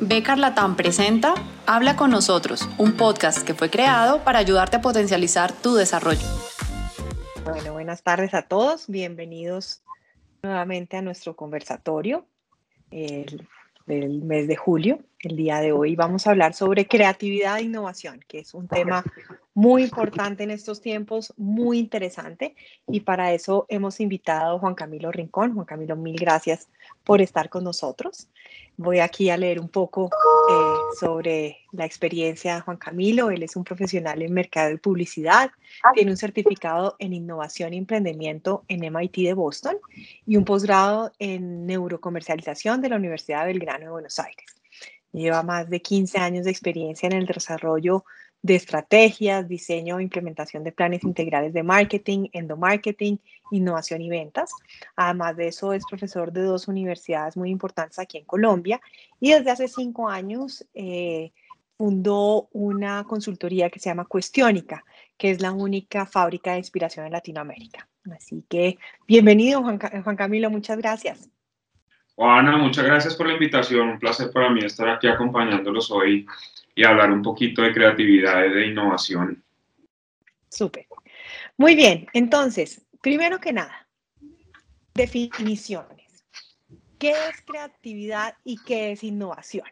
Becar Latam presenta Habla con nosotros, un podcast que fue creado para ayudarte a potencializar tu desarrollo. Bueno, buenas tardes a todos. Bienvenidos nuevamente a nuestro conversatorio el, del mes de julio. El día de hoy vamos a hablar sobre creatividad e innovación, que es un tema muy importante en estos tiempos, muy interesante. Y para eso hemos invitado a Juan Camilo Rincón. Juan Camilo, mil gracias por estar con nosotros. Voy aquí a leer un poco eh, sobre la experiencia de Juan Camilo. Él es un profesional en mercado y publicidad, tiene un certificado en innovación y emprendimiento en MIT de Boston y un posgrado en neurocomercialización de la Universidad de Belgrano de Buenos Aires. Lleva más de 15 años de experiencia en el desarrollo de estrategias, diseño e implementación de planes integrales de marketing, endomarketing, innovación y ventas. Además de eso, es profesor de dos universidades muy importantes aquí en Colombia y desde hace cinco años eh, fundó una consultoría que se llama Cuestiónica, que es la única fábrica de inspiración en Latinoamérica. Así que bienvenido, Juan, Juan Camilo, muchas gracias. Juana, muchas gracias por la invitación. Un placer para mí estar aquí acompañándolos hoy y hablar un poquito de creatividad y de innovación. Súper. Muy bien, entonces, primero que nada, definiciones. ¿Qué es creatividad y qué es innovación?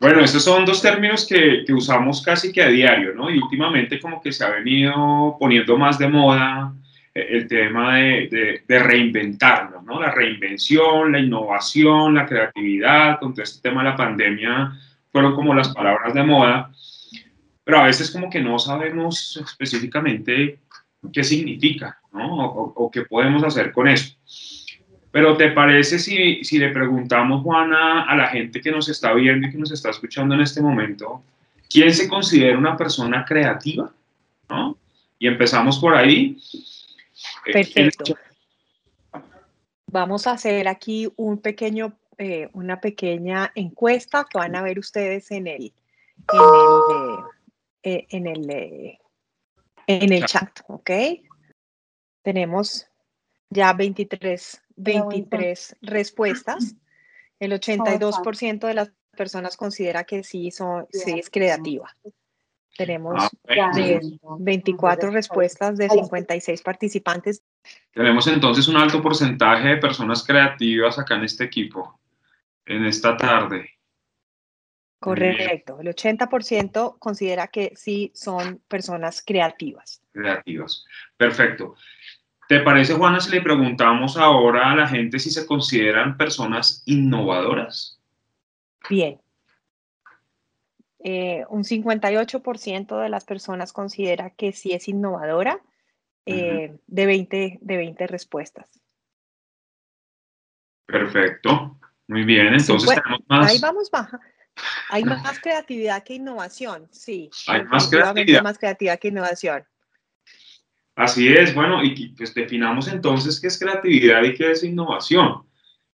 Bueno, estos son dos términos que, que, usamos casi que a diario, ¿no? Y últimamente como que se ha venido poniendo más de moda el tema de, de, reinventarnos, ¿no? La reinvención, la innovación, la creatividad, con todo este tema de la pandemia, fueron como las palabras de moda, pero a veces como que no sabemos específicamente qué significa, ¿no? O, o qué podemos hacer con eso. Pero ¿te parece si, si le preguntamos, Juana, a la gente que nos está viendo y que nos está escuchando en este momento, ¿quién se considera una persona creativa? ¿No? Y empezamos por ahí. Perfecto. Vamos a hacer aquí un pequeño, eh, una pequeña encuesta que van a ver ustedes en el, en el, eh, en el, eh, en el chat, ¿ok? Tenemos ya 23, 23 respuestas. El 82% de las personas considera que sí, son, sí es creativa. Tenemos 24 ah, respuestas de 56 participantes. Tenemos entonces un alto porcentaje de personas creativas acá en este equipo, en esta tarde. Correcto, el 80% considera que sí son personas creativas. Creativas, perfecto. ¿Te parece, Juana, si le preguntamos ahora a la gente si se consideran personas innovadoras? Bien, eh, un 58% de las personas considera que sí es innovadora eh, de, 20, de 20 respuestas. Perfecto, muy bien, entonces tenemos más. Ahí vamos baja. Hay más creatividad que innovación, sí. Hay más creatividad. más creatividad que innovación. Así es, bueno, y pues definamos entonces qué es creatividad y qué es innovación.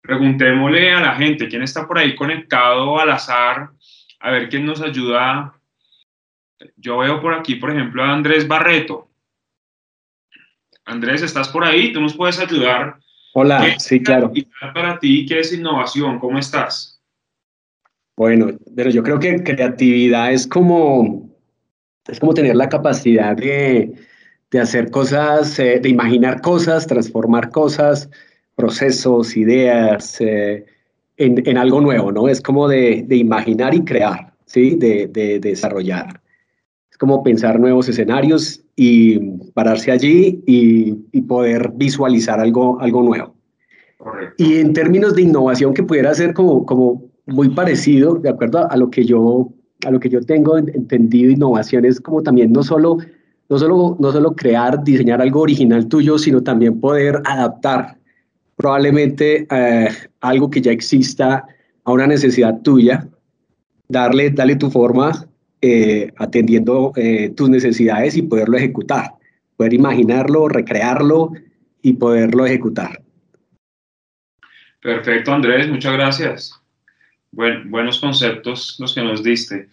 Preguntémosle a la gente, ¿quién está por ahí conectado al azar? A ver quién nos ayuda. Yo veo por aquí, por ejemplo, a Andrés Barreto. Andrés, ¿estás por ahí? ¿Tú nos puedes ayudar? Hola, sí, claro. Para ti, ¿qué es innovación? ¿Cómo estás? Bueno, pero yo creo que creatividad es como, es como tener la capacidad de, de hacer cosas, eh, de imaginar cosas, transformar cosas, procesos, ideas, eh, en, algo nuevo, ¿no? Es como de, imaginar y crear, ¿sí? De, desarrollar. Es como pensar nuevos escenarios y pararse allí y, poder visualizar algo, algo nuevo. Y en términos de innovación que pudiera ser como, como muy parecido, de acuerdo a, lo que yo, a lo que yo tengo entendido, innovación es como también no solo, no, solo, no solo crear, diseñar algo original tuyo, sino también poder adaptar probablemente eh, algo que ya exista a una necesidad tuya, darle, darle tu forma eh, atendiendo eh, tus necesidades y poderlo ejecutar, poder imaginarlo, recrearlo y poderlo ejecutar. Perfecto, Andrés, muchas gracias. Buen, buenos conceptos los que nos diste.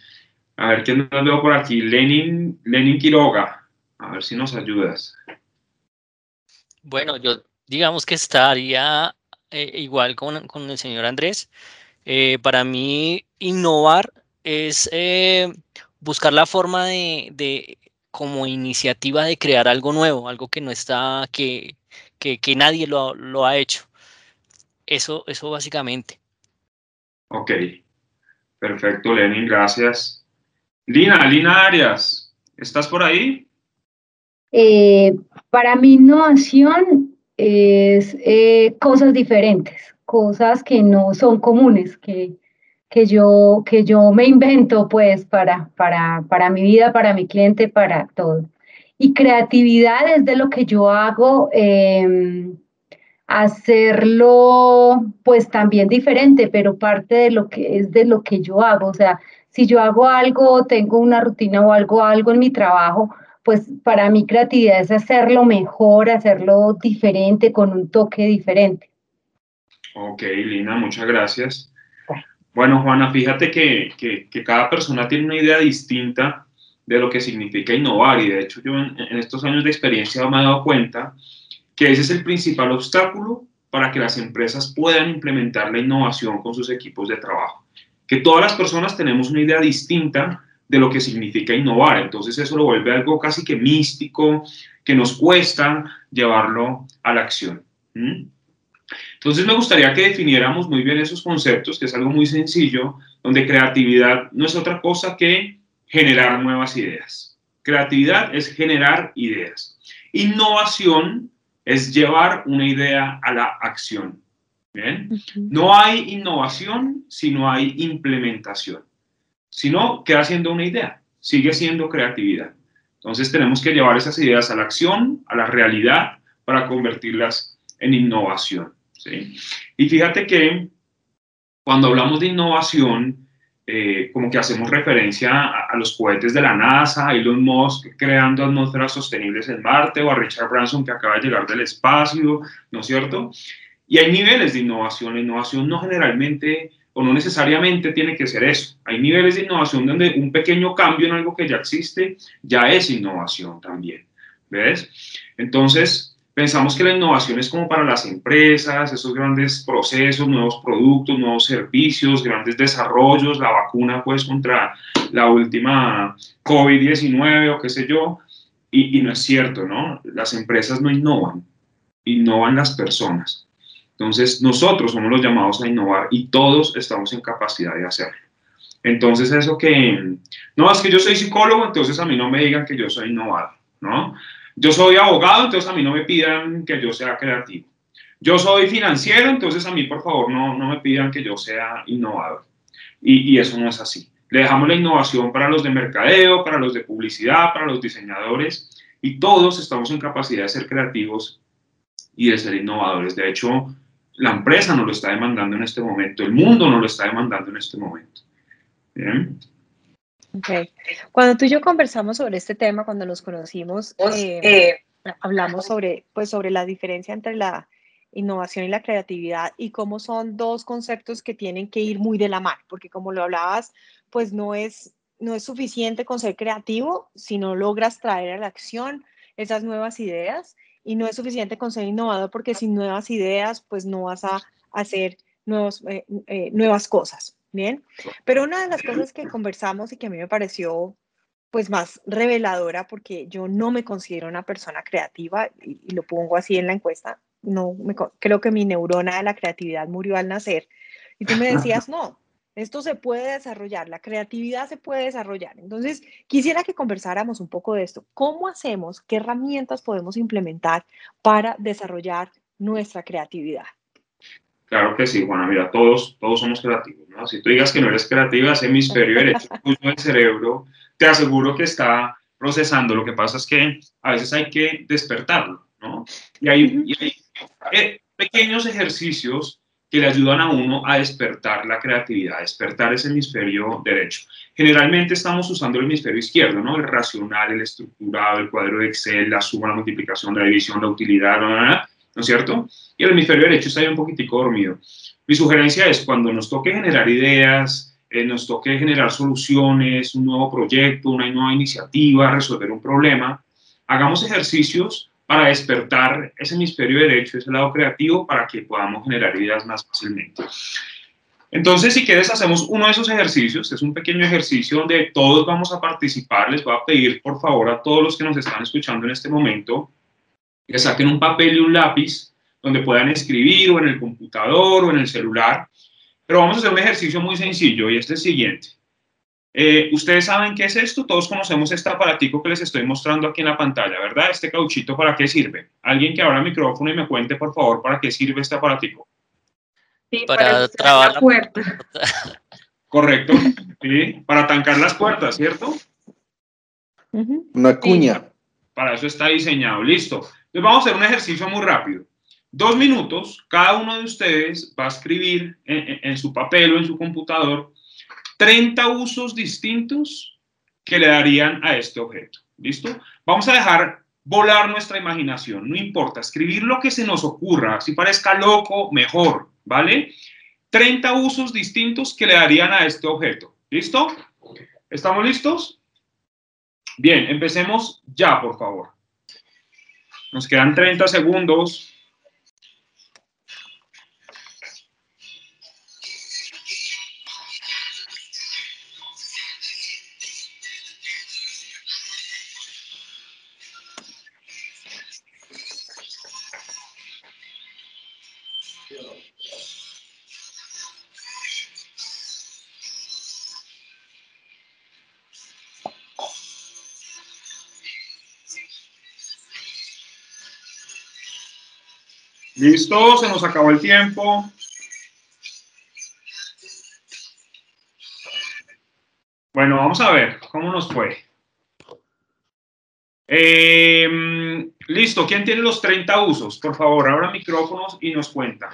A ver, ¿quién nos veo por aquí? Lenin, Lenin Quiroga. A ver si nos ayudas. Bueno, yo digamos que estaría eh, igual con, con, el señor Andrés. Eh, para mí, innovar es eh, buscar la forma de, como iniciativa de crear algo nuevo, algo que no está, que, que, nadie lo, lo, ha hecho. Eso, eso básicamente. Ok, perfecto, Lenin, gracias. Lina, Lina Arias, ¿estás por ahí? Eh, para mi innovación es eh, cosas diferentes, cosas que no son comunes, que, que, yo, que yo me invento pues para, para, para mi vida, para mi cliente, para todo. Y creatividad es de lo que yo hago, em, hacerlo pues también diferente, pero parte de lo que es de lo que yo hago. O sea, si yo hago algo, tengo una rutina o algo, algo en mi trabajo, pues para mi creatividad es hacerlo mejor, hacerlo diferente, con un toque diferente. Ok, Lina, muchas gracias. Bueno, Juana, fíjate que, que, cada persona tiene una idea distinta de lo que significa innovar y de hecho yo en, en estos años de experiencia me he dado cuenta que ese es el principal obstáculo para que las empresas puedan implementar la innovación con sus equipos de trabajo. Que todas las personas tenemos una idea distinta de lo que significa innovar. Entonces eso lo vuelve algo casi que místico, que nos cuesta llevarlo a la acción. Entonces me gustaría que definiéramos muy bien esos conceptos, que es algo muy sencillo, donde creatividad no es otra cosa que generar nuevas ideas. Creatividad es generar ideas. Innovación es llevar una idea a la acción. ¿bien? No hay innovación si no hay implementación. Si no, queda siendo una idea, sigue siendo creatividad. Entonces tenemos que llevar esas ideas a la acción, a la realidad, para convertirlas en innovación. ¿sí? Y fíjate que cuando hablamos de innovación, eh, como que hacemos referencia a, los cohetes de la NASA, a Elon Musk creando atmósferas sostenibles en Marte, o a Richard Branson que acaba de llegar del espacio, ¿no es cierto? Y hay niveles de innovación. La innovación no generalmente o no necesariamente tiene que ser eso. Hay niveles de innovación donde un pequeño cambio en algo que ya existe ya es innovación también. ¿Ves? Entonces, pensamos que la innovación es como para las empresas, esos grandes procesos, nuevos productos, nuevos servicios, grandes desarrollos, la vacuna pues contra la última COVID-19 o qué sé yo. Y, y no es cierto, ¿no? Las empresas no innovan, innovan las personas. Entonces, nosotros somos los llamados a innovar y todos estamos en capacidad de hacerlo. Entonces, eso que, no, es que yo soy psicólogo, entonces a mí no me digan que yo soy innovador, ¿no? Yo soy abogado, entonces a mí no me pidan que yo sea creativo. Yo soy financiero, entonces a mí, por favor, no, no me pidan que yo sea innovador. Y, y eso no es así. Le dejamos la innovación para los de mercadeo, para los de publicidad, para los diseñadores, y todos estamos en capacidad de ser creativos y de ser innovadores. De hecho, la empresa no lo está demandando en este momento, el mundo no lo está demandando en este momento. Bien. Okay. Cuando tú y yo conversamos sobre este tema, cuando nos conocimos, eh, eh, hablamos sobre, pues, sobre la diferencia entre la innovación y la creatividad y cómo son dos conceptos que tienen que ir muy de la mano, porque como lo hablabas, pues no es, no es suficiente con ser creativo si no logras traer a la acción esas nuevas ideas y no es suficiente con ser innovador porque sin nuevas ideas, pues no vas a hacer nuevos, eh, eh, nuevas cosas, ¿bien? Pero una de las cosas que conversamos y que a mí me pareció pues más reveladora porque yo no me considero una persona creativa y, lo pongo así en la encuesta, no me, creo que mi neurona de la creatividad murió al nacer y tú me decías, no, esto se puede desarrollar, la creatividad se puede desarrollar. Entonces, quisiera que conversáramos un poco de esto. ¿Cómo hacemos? ¿Qué herramientas podemos implementar para desarrollar nuestra creatividad? Claro que sí, Juana. Mira, todos, todos somos creativos, ¿no? Si tú digas que no eres creativa, ese hemisferio derecho del cerebro, te aseguro que está procesando. Lo que pasa es que a veces hay que despertarlo, ¿no? Y hay, y hay eh, pequeños ejercicios que le ayudan a uno a despertar la creatividad, a despertar ese hemisferio derecho. Generalmente estamos usando el hemisferio izquierdo, ¿no? El racional, el estructurado, el cuadro de Excel, la suma, la multiplicación, la división, la utilidad, ¿no, es cierto? Y el hemisferio derecho está ahí un poquitico dormido. Mi sugerencia es cuando nos toque generar ideas, eh, nos toque generar soluciones, un nuevo proyecto, una nueva iniciativa, resolver un problema, hagamos ejercicios para despertar ese hemisferio derecho, ese lado creativo, para que podamos generar ideas más fácilmente. Entonces, si quieres, hacemos uno de esos ejercicios. Es un pequeño ejercicio donde todos vamos a participar. Les voy a pedir, por favor, a todos los que nos están escuchando en este momento, que saquen un papel y un lápiz donde puedan escribir o en el computador o en el celular. Pero vamos a hacer un ejercicio muy sencillo y es el siguiente. Eh, Ustedes saben qué es esto, todos conocemos este aparatico que les estoy mostrando aquí en la pantalla, ¿verdad? Este cauchito, ¿para qué sirve? Alguien que abra el micrófono y me cuente, por favor, ¿para qué sirve este aparatico? Sí, para, trabar la puerta. Correcto, sí, para tancar las puertas, ¿cierto? Una cuña. para eso está diseñado, listo. Entonces vamos a hacer un ejercicio muy rápido. Dos minutos, cada uno de ustedes va a escribir en su papel o en su computador 30 usos distintos que le darían a este objeto. ¿Listo? Vamos a dejar volar nuestra imaginación, no importa, escribir lo que se nos ocurra, si parezca loco, mejor, ¿vale? 30 usos distintos que le darían a este objeto. ¿Listo? ¿Estamos listos? Bien, empecemos ya, por favor. Nos quedan 30 segundos. Listo, se nos acabó el tiempo. Bueno, vamos a ver cómo nos fue. Em, listo, ¿quién tiene los 30 usos? Por favor, abra micrófonos y nos cuenta.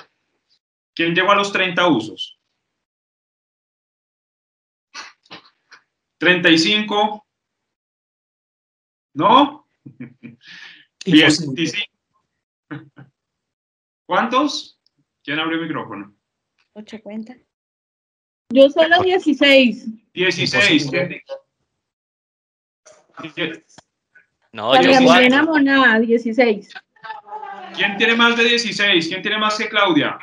¿Quién llegó a los 30 usos? 35. ¿No? 10. ¿Cuántos? ¿Quién abrió el micrófono? 8 cuenta. Yo solo 16. 16. No, yo Milena Monada, 16. ¿Quién tiene más de 16? ¿Quién tiene más que Claudia?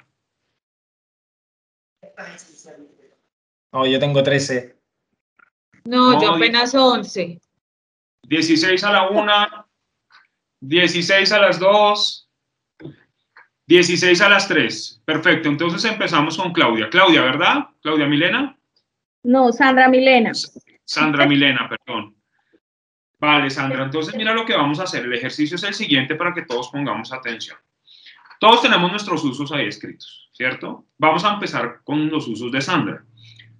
No, yo tengo 13. No, No, yo apenas 11. 16 a la 1, 16 a las 2, 16 a las 3. Perfecto, entonces empezamos con Claudia. Claudia, ¿verdad? Claudia Milena. No, Sandra Milena. Sandra Milena, perdón. Vale, Sandra, entonces mira lo que vamos a hacer. El ejercicio es el siguiente para que todos pongamos atención. Todos tenemos nuestros usos ahí escritos, ¿cierto? Vamos a empezar con los usos de Sandra.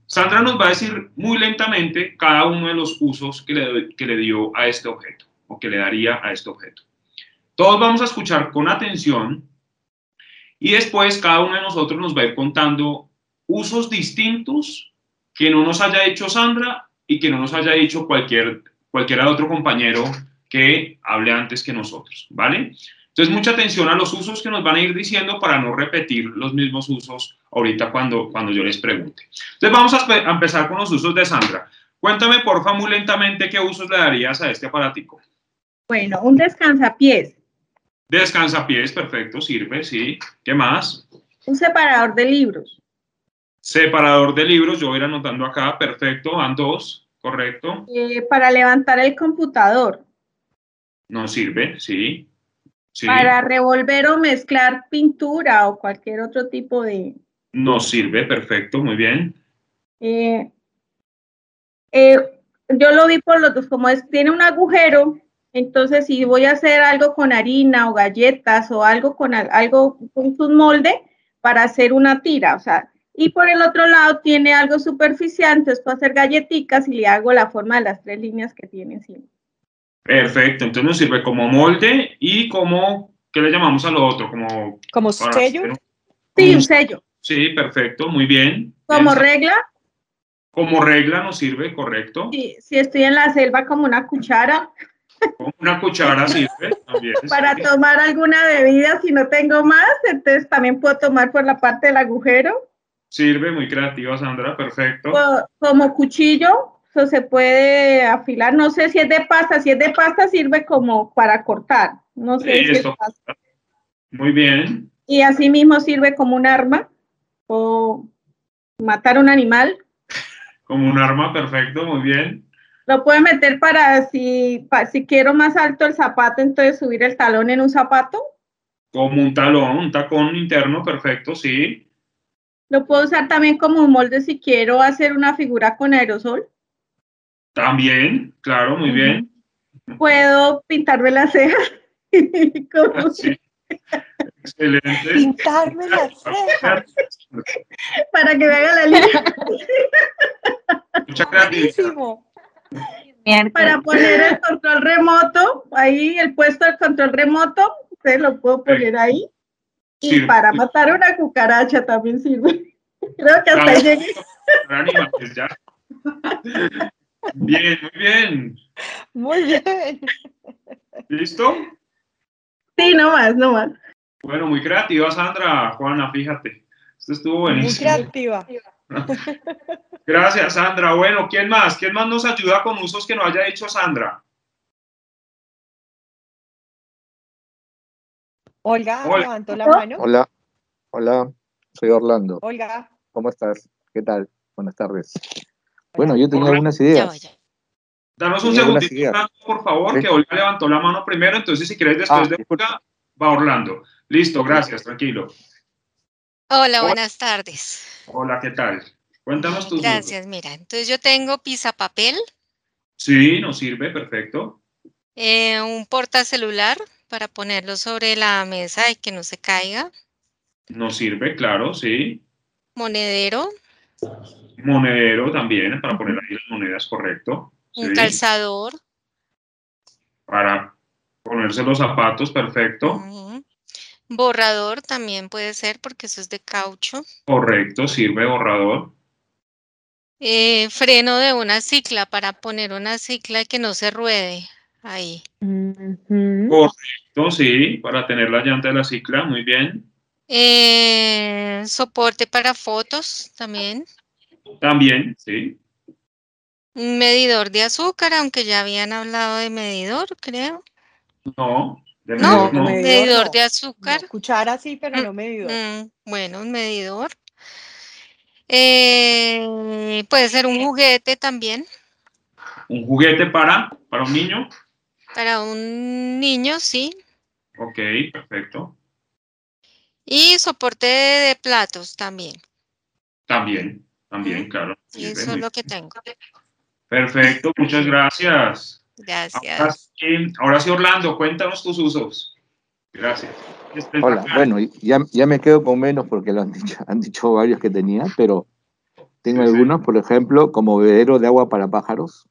Sandra nos va a decir muy lentamente cada uno de los usos que le, que le dio a este objeto o que le daría a este objeto. Todos vamos a escuchar con atención y después cada uno de nosotros nos va a ir contando usos distintos que no nos haya hecho Sandra y que no nos haya dicho cualquier, cualquier otro compañero que hable antes que nosotros, ¿vale? Entonces, mucha atención a los usos que nos van a ir diciendo para no repetir los mismos usos ahorita cuando, cuando yo les pregunte. Entonces, vamos a, a empezar con los usos de Sandra. Cuéntame, porfa, muy lentamente, ¿qué usos le darías a este aparatico? Bueno, un descansapiés. Descansapiés, perfecto, sirve, sí. ¿Qué más? Un separador de libros. Separador de libros, yo voy a ir anotando acá, perfecto, van dos, correcto. Eh, para levantar el computador. No sirve, sí. sí. Para revolver o mezclar pintura o cualquier otro tipo de... No sirve, perfecto, muy bien. Eh, eh, yo lo vi por los dos, como es, tiene un agujero, entonces si voy a hacer algo con harina o galletas o algo con algo con un molde para hacer una tira, o sea, y por el otro lado tiene algo superficial, entonces puedo hacer galletitas y le hago la forma de las tres líneas que tiene encima. Perfecto, entonces nos sirve como molde y como, ¿qué le llamamos a lo otro? Como, ¿Como sello? Sí, un sello. Sí, perfecto, muy bien. ¿Como bien, regla? Como regla nos sirve, correcto. Sí, si estoy en la selva como una cuchara. Una cuchara sirve también. Para tomar alguna bebida si no tengo más, entonces también puedo tomar por la parte del agujero. Sirve, muy creativa Sandra, perfecto. Como cuchillo, eso se puede afilar. No sé si es de pasta, si es de pasta sirve como para cortar. No sé Sí, si es esto- pasta. Muy bien. Y así mismo sirve como un arma. O matar un animal. Como un arma, perfecto, muy bien. Lo puedo meter para si, si quiero más alto el zapato, entonces subir el talón en un zapato. Como un talón, un tacón interno, perfecto, sí. Lo puedo usar también como un molde si quiero hacer una figura con aerosol. También, claro, muy bien. Puedo pintarme las cejas. como- Sí. Excelente. Pintarme las cejas. para que me haga la línea. Mucha creatividad. Buenísimo. Para poner el control remoto, ahí el puesto del control remoto, ustedes lo puedo poner ahí. Y Sirve. para matar una cucaracha también sirve. Creo que hasta Claro. ahí llegué. Para animales, ya. Bien, muy bien. Muy bien. ¿Listo? Sí, no más, no más. Bueno, muy creativa, Sandra. Juana, fíjate. Esto estuvo Muy buenísimo. creativa. Gracias, Sandra. Bueno, ¿quién más? ¿Quién más nos ayuda con usos que no haya dicho Sandra? Olga Hola. levantó la mano. Hola, hola, soy Orlando. Olga. ¿Cómo estás? ¿Qué tal? Buenas tardes. Bueno, yo tenía Hola. algunas Ya ideas. Danos un Tenía segundito. Orlando, por favor, Sí. que Olga levantó la mano primero, entonces si quieres después Ah, de. Olga, va Orlando. Listo, gracias, tranquilo. Hola, Hola. buenas tardes. Hola, ¿qué tal? Cuéntanos tus. Gracias, mira. Entonces yo tengo papel, Sí, nos sirve, perfecto. eh, un portacelular para ponerlo sobre la mesa y que no se caiga, Nos sirve, claro, sí. monedero, Monedero también, para poner ahí las monedas, correcto. un Sí. calzador, Para ponerse los zapatos, perfecto. Borrador también puede ser porque eso es de caucho, Correcto, sirve borrador. eh, freno de una cicla para poner una cicla y que no se ruede ahí. Correcto, sí, para tener la llanta de la cicla, muy bien. Eh, soporte para fotos también. También, sí. Un medidor de azúcar, aunque ya habían hablado de medidor, creo. No, de No, medidor no. medidor no. de azúcar. No, cuchara sí, pero no medidor. Mm, bueno, un medidor. Eh, puede ser un juguete también Un juguete para, para un niño. para un niño, sí. Ok, perfecto. Y soporte de, de platos también. También, también, claro. Y eso es lo que tengo. Perfecto, muchas gracias. Ahora Gracias. sí, ahora sí, Orlando, cuéntanos tus usos. Gracias. Este es Hola, bueno, ya, ya me quedo con menos porque lo han dicho, han dicho varios que tenía, pero tengo Sí, sí. algunos, por ejemplo, como bebedero de agua para pájaros,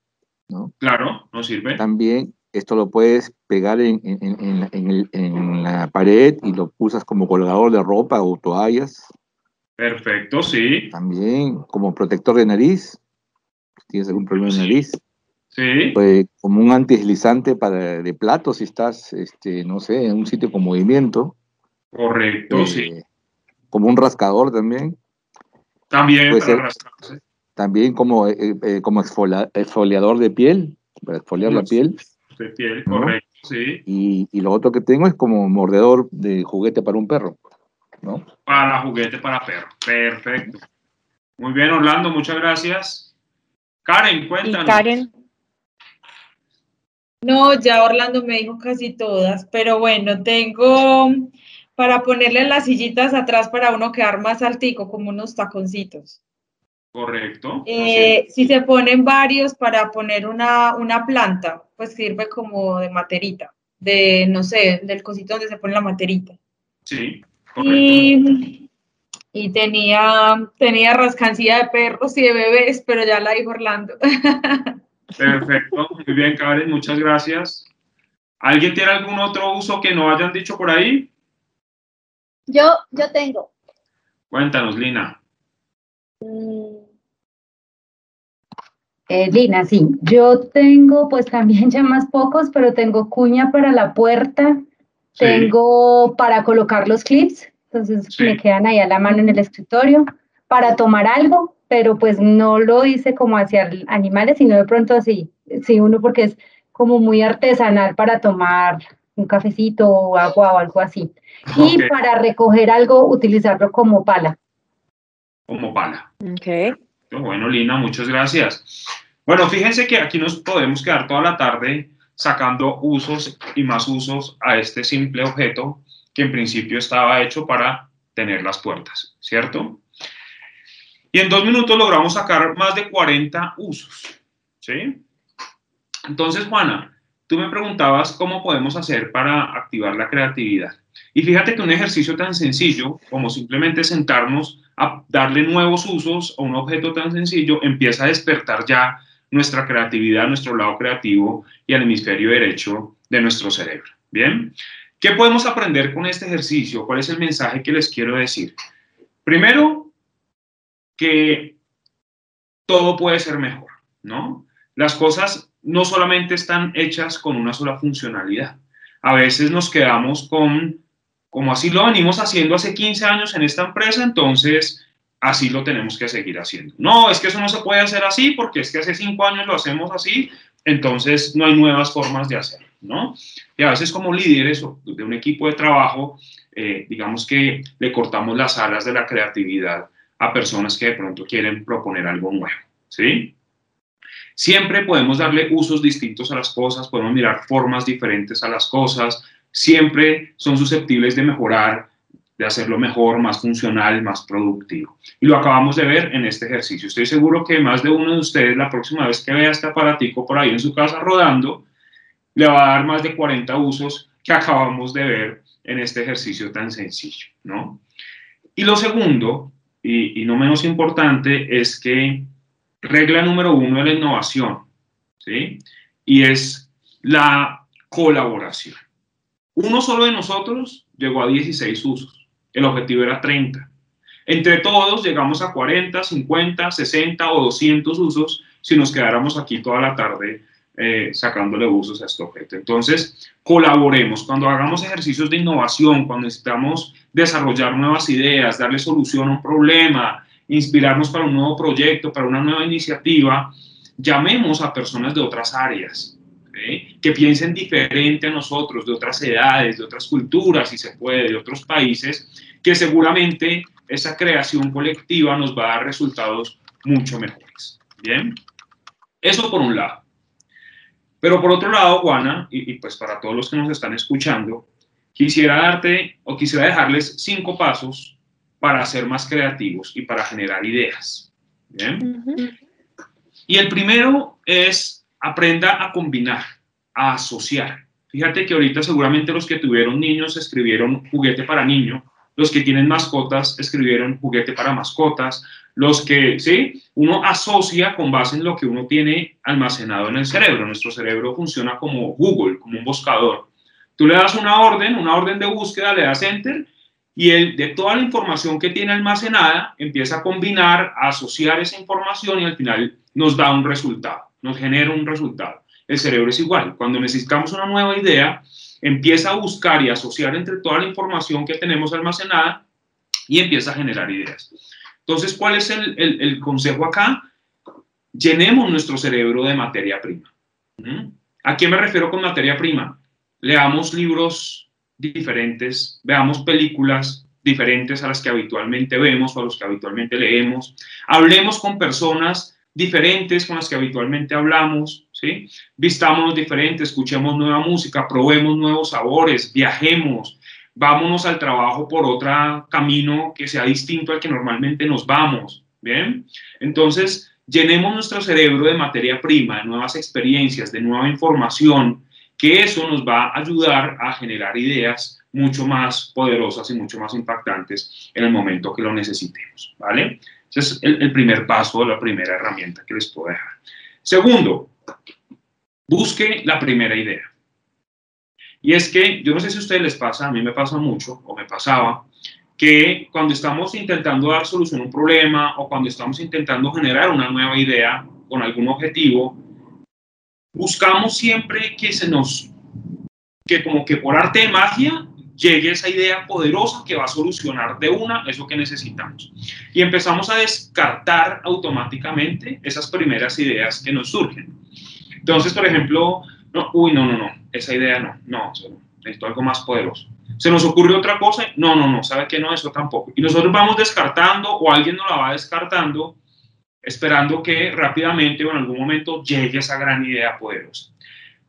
¿no? Claro, nos sirve. También esto lo puedes pegar en, en- en- en la- en el- en la pared y lo usas como colgador de ropa o toallas. Perfecto, sí. También como protector de nariz, si tienes algún problema de nariz. Sí, Pues, como un antideslizante para, de platos si estás, este, no sé, en un sitio con movimiento. correcto, eh, sí. Como un rascador también. También puede para. También como, eh, eh, como exfolia- exfoliador de piel, para exfoliar la piel. De piel, ¿no? correcto, sí. Y, y lo otro que tengo es como mordedor de juguete para un perro. ¿no? Para juguete para perro. Perfecto. Muy bien, Orlando, muchas gracias. Karen, Y cuéntanos. Karen, No, ya Orlando me dijo casi todas, pero bueno, tengo para ponerle las sillitas atrás para uno quedar más altico, como unos taconcitos. Correcto. Eh, si se ponen varios para poner una, una planta, pues sirve como de materita, de, no sé, del cosito donde se pone la materita. Sí, correcto. Y, y tenía, tenía rascancilla de perros y de bebés, pero ya la dijo Orlando. Perfecto. Muy bien, Karen, muchas gracias. ¿Alguien tiene algún otro uso que no hayan dicho por ahí? Yo, yo tengo. Cuéntanos, Lina. mm, Eh, Lina, sí, yo tengo pues también ya más pocos, pero tengo cuña para la puerta, Sí. tengo para colocar los clips, entonces Sí. me quedan ahí a la mano en el escritorio, para tomar algo, pero pues no lo hice como hacia animales, sino de pronto así, sí, uno porque es como muy artesanal para tomar un cafecito o agua o algo así. Y para recoger algo, utilizarlo como pala. como pala. Ok. Bueno, Lina, muchas gracias. Bueno, fíjense que aquí nos podemos quedar toda la tarde sacando usos y más usos a este simple objeto que en principio estaba hecho para tener las puertas, ¿cierto? Y en dos minutos logramos sacar más de 40 usos, ¿sí? Entonces, Juana, tú me preguntabas cómo podemos hacer para activar la creatividad. Y fíjate que un ejercicio tan sencillo como simplemente sentarnos a darle nuevos usos a un objeto tan sencillo empieza a despertar ya nuestra creatividad, nuestro lado creativo y el hemisferio derecho de nuestro cerebro. Bien, ¿qué podemos aprender con este ejercicio? ¿Cuál es el mensaje que les quiero decir? Primero, que todo puede ser mejor, ¿no? Las cosas no solamente están hechas con una sola funcionalidad. A veces nos quedamos con, como así lo venimos haciendo hace 15 años en esta empresa, entonces así lo tenemos que seguir haciendo. No, es que eso no se puede hacer así porque es que hace 5 años lo hacemos así, entonces no hay nuevas formas de hacerlo, ¿no? Y a veces como líderes de un equipo de trabajo, eh, digamos que le cortamos las alas de la creatividad a personas que de pronto quieren proponer algo nuevo, ¿sí? Siempre podemos darle usos distintos a las cosas, podemos mirar formas diferentes a las cosas, siempre son susceptibles de mejorar, de hacerlo mejor, más funcional, más productivo. Y lo acabamos de ver en este ejercicio. Estoy seguro que más de uno de ustedes la próxima vez que vea este aparatico por ahí en su casa rodando, le va a dar más de 40 usos que acabamos de ver en este ejercicio tan sencillo, ¿no? Y lo segundo, y, y no menos importante, es que regla número uno de la innovación, ¿sí? Y es la colaboración. Uno solo de nosotros llegó a 16 usos. El objetivo era 30. Entre todos llegamos a 40, 50, 60 o 200 usos si nos quedáramos aquí toda la tarde eh, sacándole usos a este objeto. Entonces, colaboremos. Cuando hagamos ejercicios de innovación, cuando necesitamos desarrollar nuevas ideas, darle solución a un problema, inspirarnos para un nuevo proyecto, para una nueva iniciativa, llamemos a personas de otras áreas, que piensen diferente a nosotros, de otras edades, de otras culturas, si se puede, de otros países, que seguramente esa creación colectiva nos va a dar resultados mucho mejores. Bien, eso por un lado. Pero por otro lado, Juana, y, y pues para todos los que nos están escuchando, quisiera darte o quisiera dejarles cinco pasos para ser más creativos y para generar ideas. ¿Bien? Y el primero es aprenda a combinar, a asociar. Fíjate que ahorita seguramente los que tuvieron niños escribieron juguete para niño, los que tienen mascotas escribieron juguete para mascotas, los que, ¿sí? Uno asocia con base en lo que uno tiene almacenado en el cerebro. Nuestro cerebro funciona como Google, como un buscador. Tú le das una orden, una orden de búsqueda, le das enter y él, de toda la información que tiene almacenada, empieza a combinar, a asociar esa información y al final nos da un resultado, nos genera un resultado. El cerebro es igual. Cuando necesitamos una nueva idea, empieza a buscar y asociar entre toda la información que tenemos almacenada y empieza a generar ideas. Entonces, ¿cuál es el, consejo acá? Llenemos nuestro cerebro de materia prima. ¿A qué me refiero con materia prima? Leamos libros diferentes, veamos películas diferentes a las que habitualmente vemos o a los que habitualmente leemos, hablemos con personas diferentes con las que habitualmente hablamos, ¿sí? Vistámonos diferentes, escuchemos nueva música, probemos nuevos sabores, viajemos, vámonos al trabajo por otro camino que sea distinto al que normalmente nos vamos, ¿bien? Entonces, llenemos nuestro cerebro de materia prima, de nuevas experiencias, de nueva información, que eso nos va a ayudar a generar ideas mucho más poderosas y mucho más impactantes en el momento que lo necesitemos, ¿vale? Ese es el, el primer paso, la primera herramienta que les puedo dejar. Segundo, busque la primera idea. Y es que, yo no sé si a ustedes les pasa, a mí me pasa mucho, o me pasaba, que cuando estamos intentando dar solución a un problema o cuando estamos intentando generar una nueva idea con algún objetivo, buscamos siempre que se nos, que como que por arte de magia llegue esa idea poderosa que va a solucionar de una eso que necesitamos. Y empezamos a descartar automáticamente esas primeras ideas que nos surgen. Entonces, por ejemplo, no, uy, no, no, no, esa idea no, no, necesito algo más poderoso. Se nos ocurre otra cosa, no, no, no, sabe que no, eso tampoco. Y nosotros vamos descartando o alguien nos la va descartando, esperando que rápidamente o en algún momento llegue esa gran idea poderosa.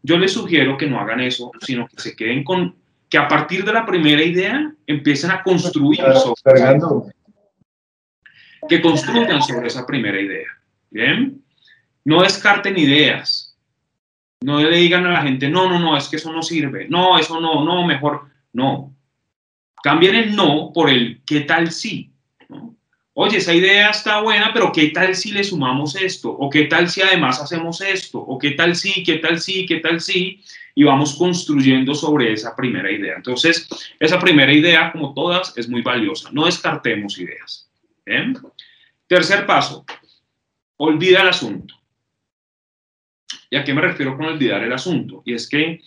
Yo les sugiero que no hagan eso, sino que se queden con, que a partir de la primera idea empiecen a construir sobre, que construyan sobre esa primera idea. Bien, no descarten ideas, no le digan a la gente, no, no, no, es que eso no sirve, no, eso no, no, mejor, no. Cambien el no por el qué tal sí. Oye, esa idea está buena, pero ¿qué tal si le sumamos esto? ¿O qué tal si además hacemos esto? ¿O qué tal si, qué tal si, qué tal si? Y vamos construyendo sobre esa primera idea. Entonces, esa primera idea, como todas, es muy valiosa. No descartemos ideas. Tercer paso, olvida el asunto. ¿Y a qué me refiero con olvidar el asunto? Y es que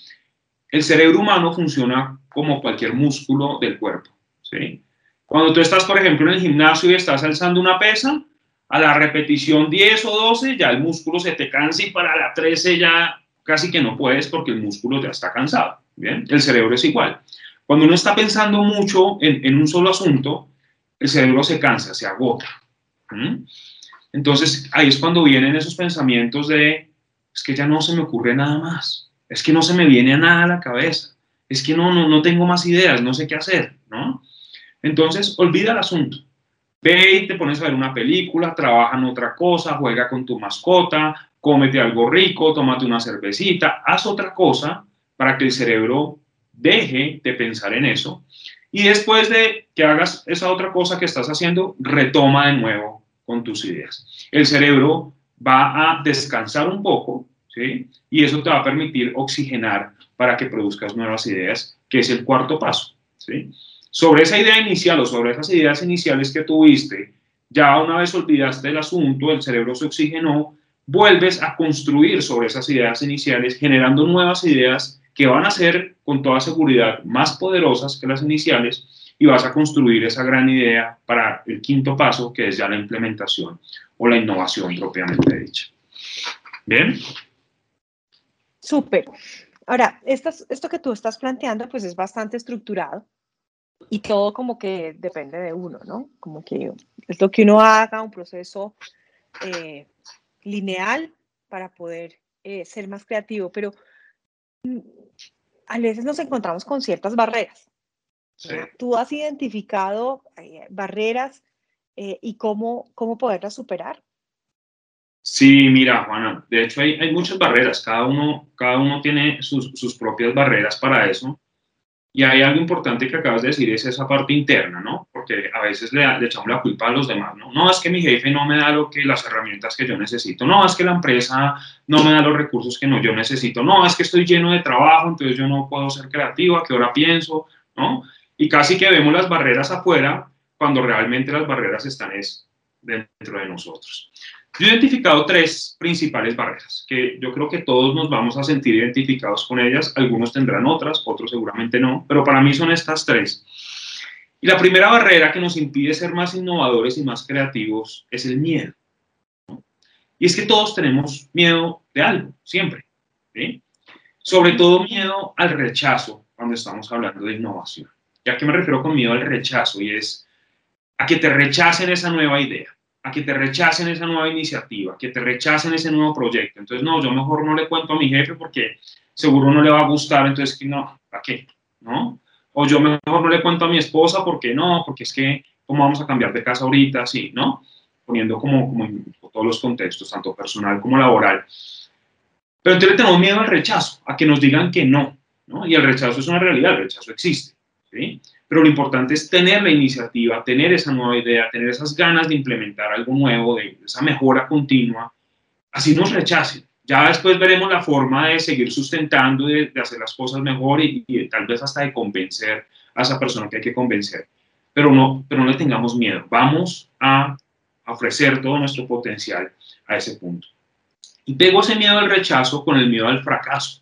el cerebro humano funciona como cualquier músculo del cuerpo. ¿sí? Cuando tú estás, por ejemplo, en el gimnasio y estás alzando una pesa, a la repetición 10 o 12 ya el músculo se te cansa y para la 13 ya casi que no puedes porque el músculo ya está cansado. ¿bien? El cerebro es igual. Cuando uno está pensando mucho en, en un solo asunto, el cerebro se cansa, se agota. Entonces ahí es cuando vienen esos pensamientos de es que ya no se me ocurre nada más, es que no se me viene a nada a la cabeza, es que no, no, no tengo más ideas, no sé qué hacer, ¿no? Entonces, olvida el asunto. Ve y te pones a ver una película, trabaja en otra cosa, juega con tu mascota, cómete algo rico, tómate una cervecita, haz otra cosa para que el cerebro deje de pensar en eso. Y después de que hagas esa otra cosa que estás haciendo, retoma de nuevo con tus ideas. El cerebro va a descansar un poco, ¿sí? Y eso te va a permitir oxigenar para que produzcas nuevas ideas, que es el cuarto paso, ¿sí? Sobre esa idea inicial o sobre esas ideas iniciales que tuviste, ya una vez olvidaste el asunto, el cerebro se oxigenó, vuelves a construir sobre esas ideas iniciales, generando nuevas ideas que van a ser con toda seguridad más poderosas que las iniciales y vas a construir esa gran idea para el quinto paso, que es ya la implementación o la innovación propiamente dicha. ¿Bien? Súper. Ahora, esto, que tú estás planteando, pues es bastante estructurado y todo como que depende de uno, ¿no? Como que es lo que uno haga, un proceso eh, lineal para poder eh, ser más creativo, pero mm, a veces nos encontramos con ciertas barreras. ¿Tú has identificado eh, barreras eh, y cómo, cómo poderlas superar? Sí, mira, Juana, de hecho hay, hay muchas barreras, cada uno, cada uno tiene sus, sus, propias barreras para eso. Y hay algo importante que acabas de decir, es esa parte interna, ¿no? Porque a veces le, echamos la culpa a los demás, ¿no? No, es que mi jefe no me da lo que, las herramientas que yo necesito, no, es que la empresa no me da los recursos que no, yo necesito, no, es que estoy lleno de trabajo, entonces yo no puedo ser creativo, a qué hora pienso, ¿no? Y casi que vemos las barreras afuera cuando realmente las barreras están es dentro de nosotros. Yo he identificado tres principales barreras, que yo creo que todos nos vamos a sentir identificados con ellas, algunos tendrán otras, otros seguramente no, pero para mí son estas tres. Y la primera barrera que nos impide ser más innovadores y más creativos es el miedo. Y es que todos tenemos miedo de algo, siempre. ¿sí? Sobre todo miedo al rechazo cuando estamos hablando de innovación. ¿Ya que me refiero con miedo al rechazo? Y es a que te rechacen esa nueva idea, a que te rechacen esa nueva iniciativa, que te rechacen ese nuevo proyecto. Entonces, no, yo mejor no le cuento a mi jefe porque seguro no le va a gustar, entonces, no, ¿para qué? ¿No? O yo mejor no le cuento a mi esposa porque no, porque es que, ¿cómo vamos a cambiar de casa ahorita? Sí, ¿no? Poniendo como, como en todos los contextos, tanto personal como laboral. Pero entonces tenemos miedo al rechazo, a que nos digan que no, ¿no? Y el rechazo es una realidad, el rechazo existe, ¿sí? Pero lo importante es tener la iniciativa, tener esa nueva idea, tener esas ganas de implementar algo nuevo, de esa mejora continua, así nos rechacen. Ya después veremos la forma de seguir sustentando, de, de hacer las cosas mejor y, y, tal vez hasta de convencer a esa persona que hay que convencer. Pero no, pero no le tengamos miedo. Vamos a ofrecer todo nuestro potencial a ese punto. Y pego ese miedo al rechazo con el miedo al fracaso.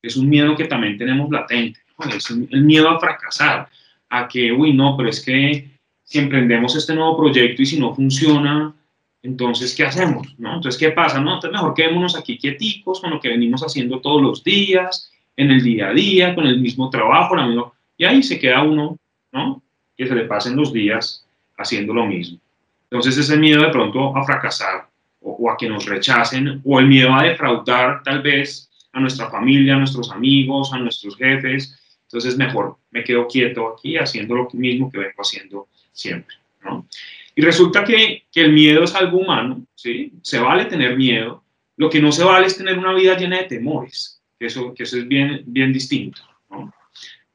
Es un miedo que también tenemos latente. Es el miedo a fracasar a que, uy, no, pero es que si emprendemos este nuevo proyecto y si no funciona, entonces, ¿qué hacemos? ¿no? Entonces, ¿qué pasa? No, entonces mejor quedémonos aquí quieticos con lo que venimos haciendo todos los días, en el día a día, con el mismo trabajo, la misma... Y ahí se queda uno, ¿no? Que se le pasen los días haciendo lo mismo. Entonces ese miedo de pronto a fracasar o, o a que nos rechacen o el miedo a defraudar tal vez a nuestra familia, a nuestros amigos, a nuestros jefes. Entonces mejor me quedo quieto aquí haciendo lo mismo que vengo haciendo siempre, ¿no? Y resulta que, que el miedo es algo humano, ¿sí? Se vale tener miedo. Lo que no se vale es tener una vida llena de temores, que eso, que eso es bien, bien distinto, ¿no?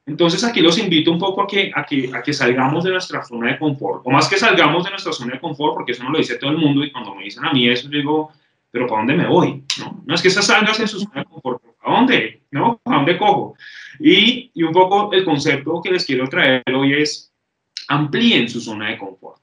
Entonces aquí los invito un poco a que, a, que, a que salgamos de nuestra zona de confort, o más que salgamos de nuestra zona de confort, porque eso no lo dice todo el mundo, y cuando me dicen a mí eso, digo, pero ¿para dónde me voy? No, no es que esas salgas en su zona de confort, ¿a dónde? ¿No? ¿A dónde cojo? Y, y un poco el concepto que les quiero traer hoy es, amplíen su zona de confort.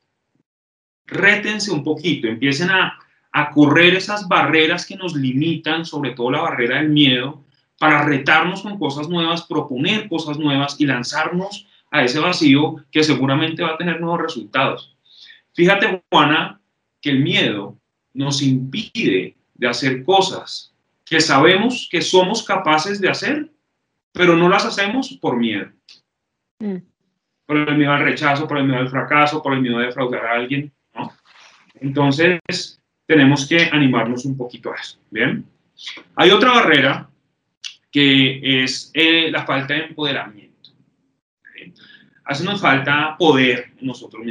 Rétense un poquito, empiecen a, a correr esas barreras que nos limitan, sobre todo la barrera del miedo, para retarnos con cosas nuevas, proponer cosas nuevas y lanzarnos a ese vacío que seguramente va a tener nuevos resultados. Fíjate, Juana, que el miedo nos impide de hacer cosas que sabemos que somos capaces de hacer, pero no las hacemos por miedo. Mm. Por el miedo al rechazo, por el miedo al fracaso, por el miedo de defraudar a alguien. ¿no? Entonces, tenemos que animarnos un poquito a eso. Bien. Hay otra barrera que es eh, la falta de empoderamiento. ¿sí? Hace nos falta poder nosotros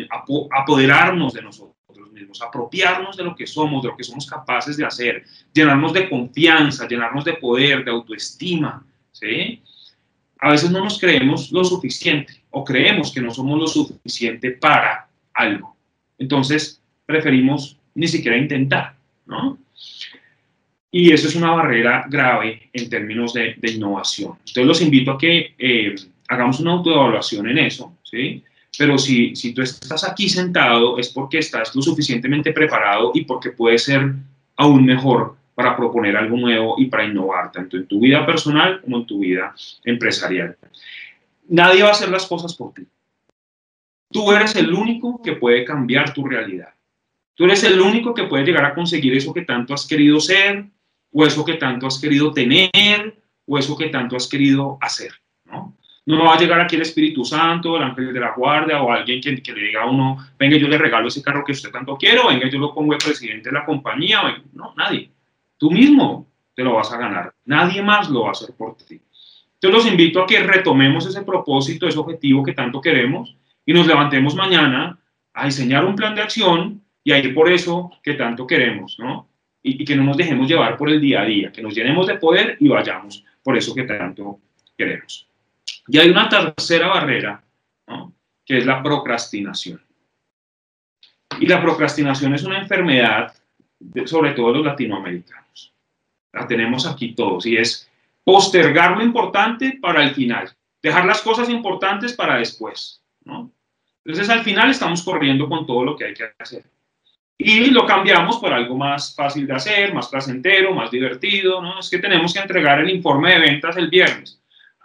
apoderarnos de nosotros mismos, apropiarnos de lo que somos, de lo que somos capaces de hacer, llenarnos de confianza, llenarnos de poder, de autoestima. ¿sí? A veces no nos creemos lo suficiente o creemos que no somos lo suficiente para algo. Entonces, preferimos ni siquiera intentar, ¿no? Y eso es una barrera grave en términos de, de innovación. Entonces los invito a que eh, hagamos una autoevaluación en eso, ¿sí? Pero si, si tú estás aquí sentado es porque estás lo suficientemente preparado y porque puedes ser aún mejor para proponer algo nuevo y para innovar, tanto en tu vida personal como en tu vida empresarial. Nadie va a hacer las cosas por ti. Tú eres el único que puede cambiar tu realidad. Tú eres el único que puede llegar a conseguir eso que tanto has querido ser, o eso que tanto has querido tener, o eso que tanto has querido hacer, ¿no? No va a llegar aquí el Espíritu Santo, el ángel de la guardia, o alguien que, le diga a uno, venga, yo le regalo ese carro que usted tanto quiere, venga, yo lo pongo de presidente de la compañía, o, no, nadie. Tú mismo te lo vas a ganar. Nadie más lo va a hacer por ti. Entonces los invito a que retomemos ese propósito, ese objetivo que tanto queremos, y nos levantemos mañana a diseñar un plan de acción y a ir por eso que tanto queremos, ¿no? Y, y, que no nos dejemos llevar por el día a día, que nos llenemos de poder y vayamos por eso que tanto queremos. Y hay una tercera barrera, que es la procrastinación. Y la procrastinación es una enfermedad, sobre todo los latinoamericanos. La tenemos aquí todos y es postergar lo importante para el final, dejar las cosas importantes para después. ¿no? Entonces al final estamos corriendo con todo lo que hay que hacer y lo cambiamos por algo más fácil de hacer, más placentero, más divertido, ¿no? Es que tenemos que entregar el informe de ventas el viernes.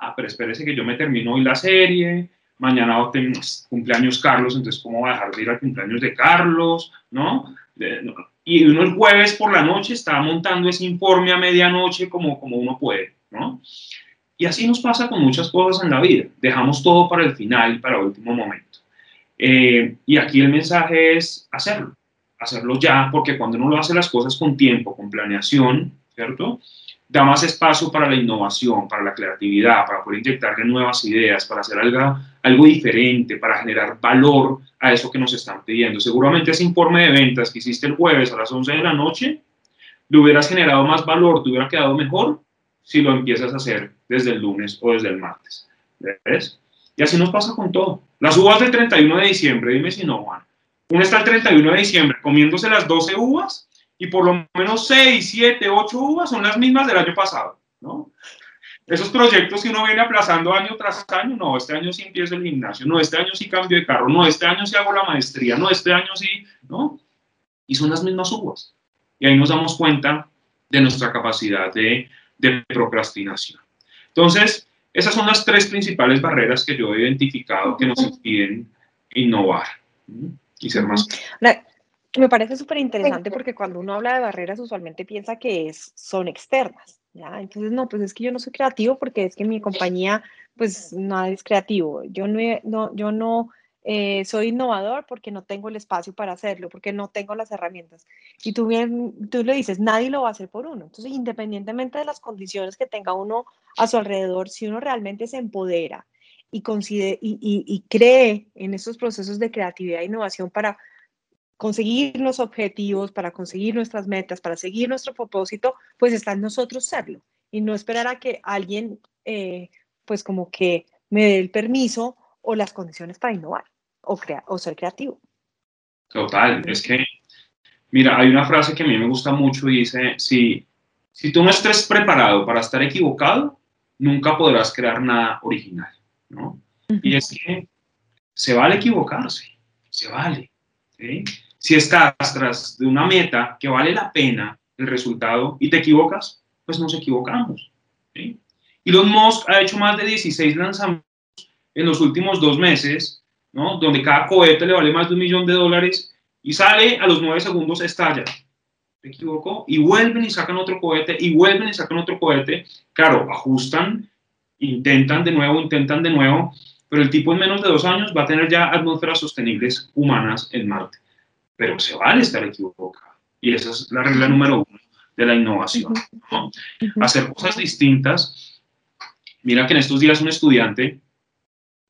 Ah, pero espérese que yo me termino hoy la serie, mañana a tener cumpleaños Carlos, entonces ¿cómo va a dejar de ir al cumpleaños de Carlos? ¿No? De, no. Y uno el jueves por la noche está montando ese informe a medianoche como, como uno puede, ¿no? Y así nos pasa con muchas cosas en la vida. Dejamos todo para el final, para el último momento. Eh, y aquí el mensaje es hacerlo hacerlo ya, porque cuando uno lo hace las cosas con tiempo, con planeación, ¿cierto? Da más espacio para la innovación, para la creatividad, para poder inyectarle nuevas ideas, para hacer algo, algo diferente, para generar valor a eso que nos están pidiendo. Seguramente ese informe de ventas que hiciste el jueves a las 11 de la noche, le hubieras generado más valor, te hubiera quedado mejor si lo empiezas a hacer desde el lunes o desde el martes. ¿Ves? Y así nos pasa con todo. Las uvas del 31 de diciembre, dime si no, Juan uno está el 31 de diciembre comiéndose las 12 uvas y por lo menos 6, 7, 8 uvas son las mismas del año pasado, ¿no? Esos proyectos que uno viene aplazando año tras año, no, este año sí empiezo el gimnasio, no, este año sí cambio de carro, no, este año sí hago la maestría, no, este año sí, ¿no? Y son las mismas uvas. Y ahí nos damos cuenta de nuestra capacidad de, de procrastinación. Entonces, esas son las tres principales barreras que yo he identificado que nos impiden innovar y ser más. Me parece súper interesante porque cuando uno habla de barreras usualmente piensa que es, son externas, ¿ya? Entonces, no, pues es que yo no soy creativo porque es que mi compañía, pues no es creativo. Yo no, no, yo no eh, soy innovador porque no tengo el espacio para hacerlo, porque no tengo las herramientas. Y tú bien, tú le dices, nadie lo va a hacer por uno. Entonces, independientemente de las condiciones que tenga uno a su alrededor, si uno realmente se empodera y, considera, y, y, cree en esos procesos de creatividad e innovación para conseguir los objetivos, para conseguir nuestras metas, para seguir nuestro propósito, pues está en nosotros serlo y no esperar a que alguien, eh, pues como que me dé el permiso o las condiciones para innovar o, crea o ser creativo. Total, es que, mira, hay una frase que a mí me gusta mucho y dice, si, si tú no estés preparado para estar equivocado, nunca podrás crear nada original, ¿no? Y es que se vale equivocarse, se vale. Si estás tras de una meta que vale la pena el resultado y te equivocas, pues nos equivocamos. ¿sí? Elon Musk ha hecho más de 16 lanzamientos en los últimos dos meses, ¿no? donde cada cohete le vale más de un millón de dólares y sale a los nueve segundos, estalla. ¿Se equivocó? Y vuelven y sacan otro cohete, y vuelven y sacan otro cohete. Claro, ajustan, intentan de nuevo, intentan de nuevo, pero el tipo en menos de dos años va a tener ya atmósferas sostenibles humanas en Marte. Pero se vale estar equivocado. Y esa es la regla número uno de la innovación. Hacer cosas distintas. Mira que en estos días un estudiante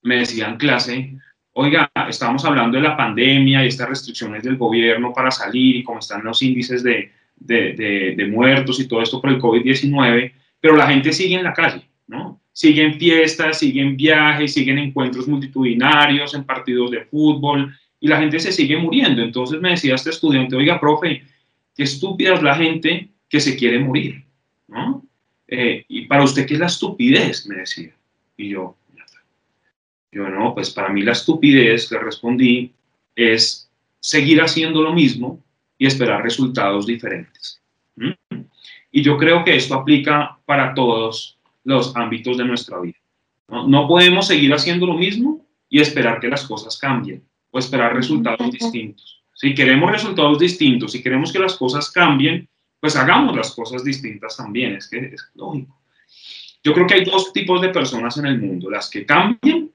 me decía en clase, oiga, estábamos hablando de la pandemia y estas restricciones del gobierno para salir y cómo están los índices de, de, de, muertos y todo esto por el COVID-19, pero la gente sigue en la calle, ¿no? Siguen fiestas, siguen viajes, siguen encuentros multitudinarios en partidos de fútbol y la gente se sigue muriendo. Entonces me decía este estudiante, oiga, profe, qué estúpida es la gente que se quiere morir, ¿no? Eh, y para usted, ¿qué es la estupidez? Me decía. Y yo, yo no, pues para mí la estupidez, le respondí, es seguir haciendo lo mismo y esperar resultados diferentes. Y yo creo que esto aplica para todos los ámbitos de nuestra vida. ¿no? podemos seguir haciendo lo mismo y esperar que las cosas cambien o esperar resultados distintos. Si queremos resultados distintos, si queremos que las cosas cambien, pues hagamos las cosas distintas también, es que es lógico. Yo creo que hay dos tipos de personas en el mundo, las que cambian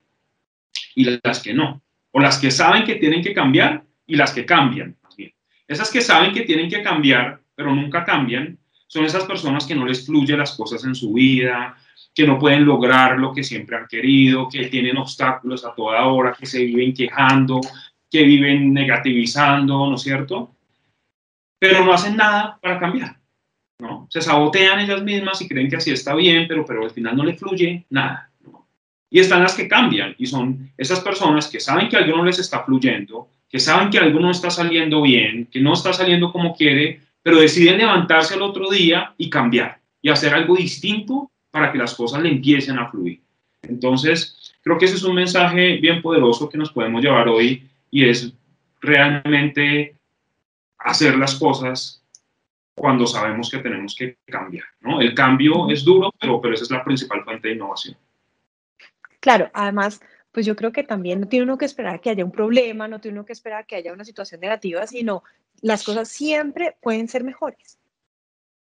y las que no. O las que saben que tienen que cambiar y las que cambian. Esas que saben que tienen que cambiar, pero nunca cambian, son esas personas que no les fluyen las cosas en su vida, que no pueden lograr lo que siempre han querido, que tienen obstáculos a toda hora, que se viven quejando, que viven negativizando, ¿no es cierto? Pero no hacen nada para cambiar, ¿no? Se sabotean ellas mismas y creen que así está bien, pero, pero al final no le fluye nada. Y están las que cambian y son esas personas que saben que algo no les está fluyendo, que saben que algo no está saliendo bien, que no está saliendo como quiere, pero deciden levantarse al otro día y cambiar y hacer algo distinto para que las cosas le empiecen a fluir. Entonces, creo que ese es un mensaje bien poderoso que nos podemos llevar hoy y es realmente hacer las cosas cuando sabemos que tenemos que cambiar. ¿no? El cambio es duro, pero, pero esa es la principal fuente de innovación. Claro, además, pues yo creo que también no tiene uno que esperar que haya un problema, no tiene uno que esperar que haya una situación negativa, sino las cosas siempre pueden ser mejores.